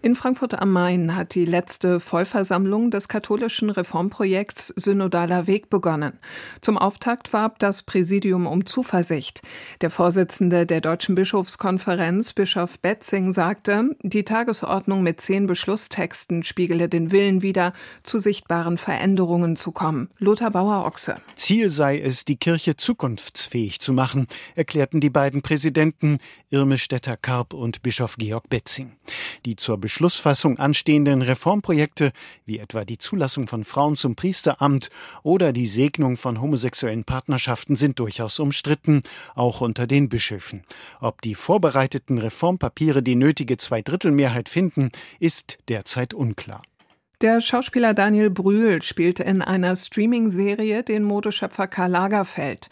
in Frankfurt am Main hat die letzte Vollversammlung des katholischen Reformprojekts Synodaler Weg begonnen. Zum Auftakt warb das Präsidium um Zuversicht. Der Vorsitzende der Deutschen Bischofskonferenz, Bischof Betzing, sagte, die Tagesordnung mit zehn Beschlusstexten spiegele den Willen wider, zu sichtbaren Veränderungen zu kommen. Lothar Bauer-Ochse. Ziel sei es, die Kirche zukunftsfähig zu machen, erklärten die beiden Präsidenten Irme Stetter-Karp und Bischof Georg Betzing. Die zur Beschlussfassung anstehenden Reformprojekte, wie etwa die Zulassung von Frauen zum Priesteramt oder die Segnung von homosexuellen Partnerschaften, sind durchaus umstritten, auch unter den Bischöfen. Ob die vorbereiteten Reformpapiere die nötige Zweidrittelmehrheit finden, ist derzeit unklar. Der Schauspieler Daniel Brühl spielte in einer Streaming-Serie den Modeschöpfer Karl Lagerfeld.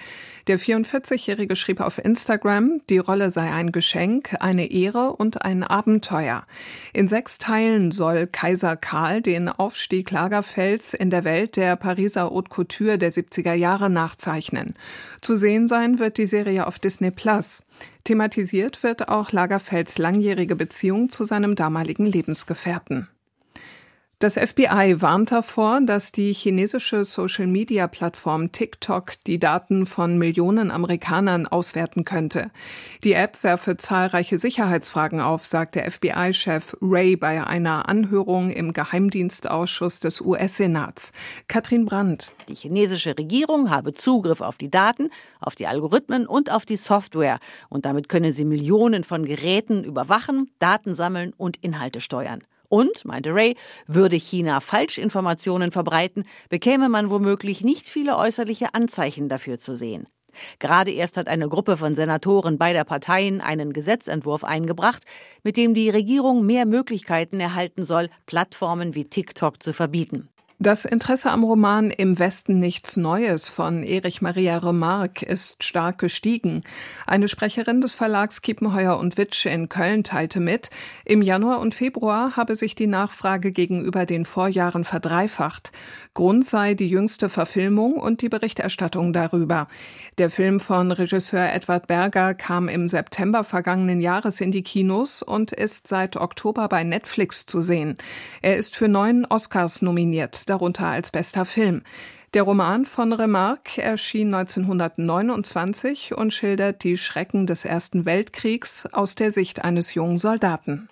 Der 44-Jährige schrieb auf Instagram, die Rolle sei ein Geschenk, eine Ehre und ein Abenteuer. In sechs Teilen soll Kaiser Karl den Aufstieg Lagerfelds in der Welt der Pariser Haute Couture der 70er Jahre nachzeichnen. Zu sehen sein wird die Serie auf Disney Plus. Thematisiert wird auch Lagerfelds langjährige Beziehung zu seinem damaligen Lebensgefährten. Das FBI warnt davor, dass die chinesische Social-Media-Plattform TikTok die Daten von Millionen Amerikanern auswerten könnte. Die App werfe zahlreiche Sicherheitsfragen auf, sagt der FBI-Chef Ray bei einer Anhörung im Geheimdienstausschuss des US-Senats. Katrin Brandt. Die chinesische Regierung habe Zugriff auf die Daten, auf die Algorithmen und auf die Software. Und damit könne sie Millionen von Geräten überwachen, Daten sammeln und Inhalte steuern. Und, meinte Ray, würde China Falschinformationen verbreiten, bekäme man womöglich nicht viele äußerliche Anzeichen dafür zu sehen. Gerade erst hat eine Gruppe von Senatoren beider Parteien einen Gesetzentwurf eingebracht, mit dem die Regierung mehr Möglichkeiten erhalten soll, Plattformen wie TikTok zu verbieten. Das Interesse am Roman Im Westen nichts Neues von Erich Maria Remarque ist stark gestiegen. Eine Sprecherin des Verlags Kiepenheuer und Witsch in Köln teilte mit, im Januar und Februar habe sich die Nachfrage gegenüber den Vorjahren verdreifacht. Grund sei die jüngste Verfilmung und die Berichterstattung darüber. Der Film von Regisseur Edward Berger kam im September vergangenen Jahres in die Kinos und ist seit Oktober bei Netflix zu sehen. Er ist für neun Oscars nominiert darunter als bester Film. Der Roman von Remarque erschien 1929 und schildert die Schrecken des Ersten Weltkriegs aus der Sicht eines jungen Soldaten.